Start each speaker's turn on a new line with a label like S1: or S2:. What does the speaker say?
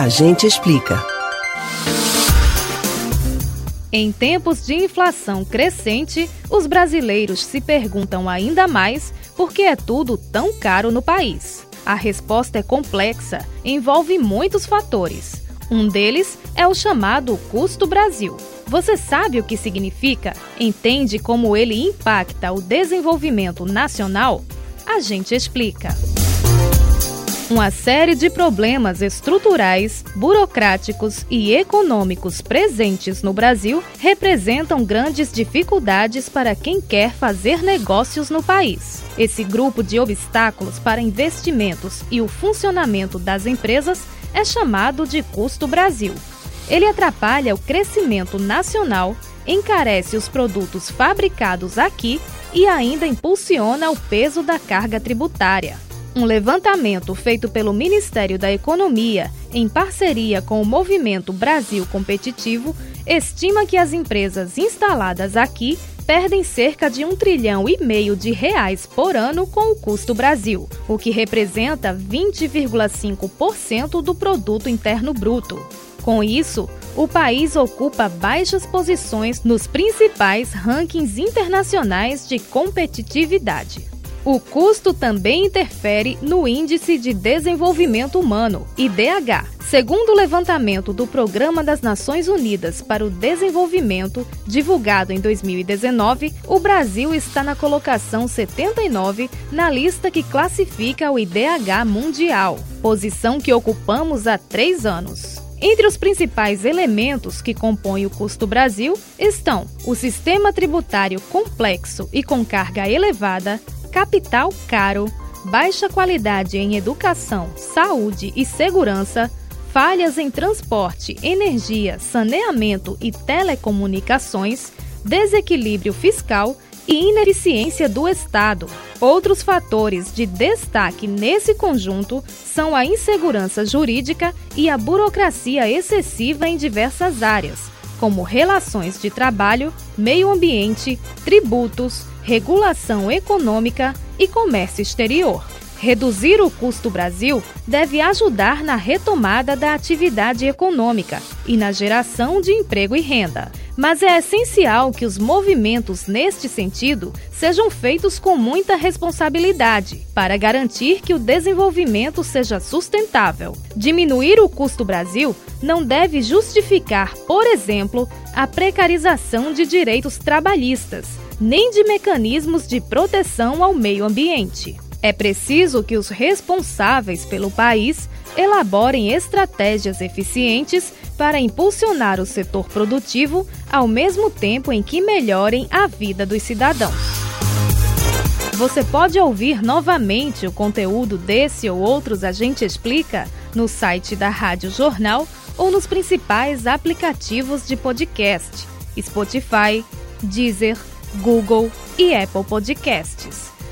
S1: A gente explica.
S2: Em tempos de inflação crescente, os brasileiros se perguntam ainda mais por que é tudo tão caro no país. A resposta é complexa, envolve muitos fatores. Um deles é o chamado custo Brasil. Você sabe o que significa? Entende como ele impacta o desenvolvimento nacional? A gente explica. Uma série de problemas estruturais, burocráticos e econômicos presentes no Brasil representam grandes dificuldades para quem quer fazer negócios no país. Esse grupo de obstáculos para investimentos e o funcionamento das empresas é chamado de custo Brasil. Ele atrapalha o crescimento nacional, encarece os produtos fabricados aqui e ainda impulsiona o peso da carga tributária. Um levantamento feito pelo Ministério da Economia, em parceria com o Movimento Brasil Competitivo, estima que as empresas instaladas aqui perdem cerca de um trilhão e meio de reais por ano com o custo Brasil, o que representa 20,5% do produto interno bruto. Com isso, o país ocupa baixas posições nos principais rankings internacionais de competitividade. O custo também interfere no Índice de Desenvolvimento Humano, IDH. Segundo o levantamento do Programa das Nações Unidas para o Desenvolvimento, divulgado em 2019, o Brasil está na colocação 79 na lista que classifica o IDH mundial, posição que ocupamos há três anos. Entre os principais elementos que compõem o custo Brasil estão o sistema tributário complexo e com carga elevada, capital caro, baixa qualidade em educação, saúde e segurança, falhas em transporte, energia, saneamento e telecomunicações, desequilíbrio fiscal e ineficiência do Estado. Outros fatores de destaque nesse conjunto são a insegurança jurídica e a burocracia excessiva em diversas áreas, como relações de trabalho, meio ambiente, tributos, regulação econômica e comércio exterior. Reduzir o custo Brasil deve ajudar na retomada da atividade econômica e na geração de emprego e renda. Mas é essencial que os movimentos neste sentido sejam feitos com muita responsabilidade para garantir que o desenvolvimento seja sustentável. Diminuir o custo Brasil não deve justificar, por exemplo, a precarização de direitos trabalhistas, nem de mecanismos de proteção ao meio ambiente. É preciso que os responsáveis pelo país elaborem estratégias eficientes para impulsionar o setor produtivo ao mesmo tempo em que melhorem a vida dos cidadãos. Você pode ouvir novamente o conteúdo desse ou outros A Gente Explica no site da Rádio Jornal ou nos principais aplicativos de podcast: Spotify, Deezer, Google e Apple Podcasts.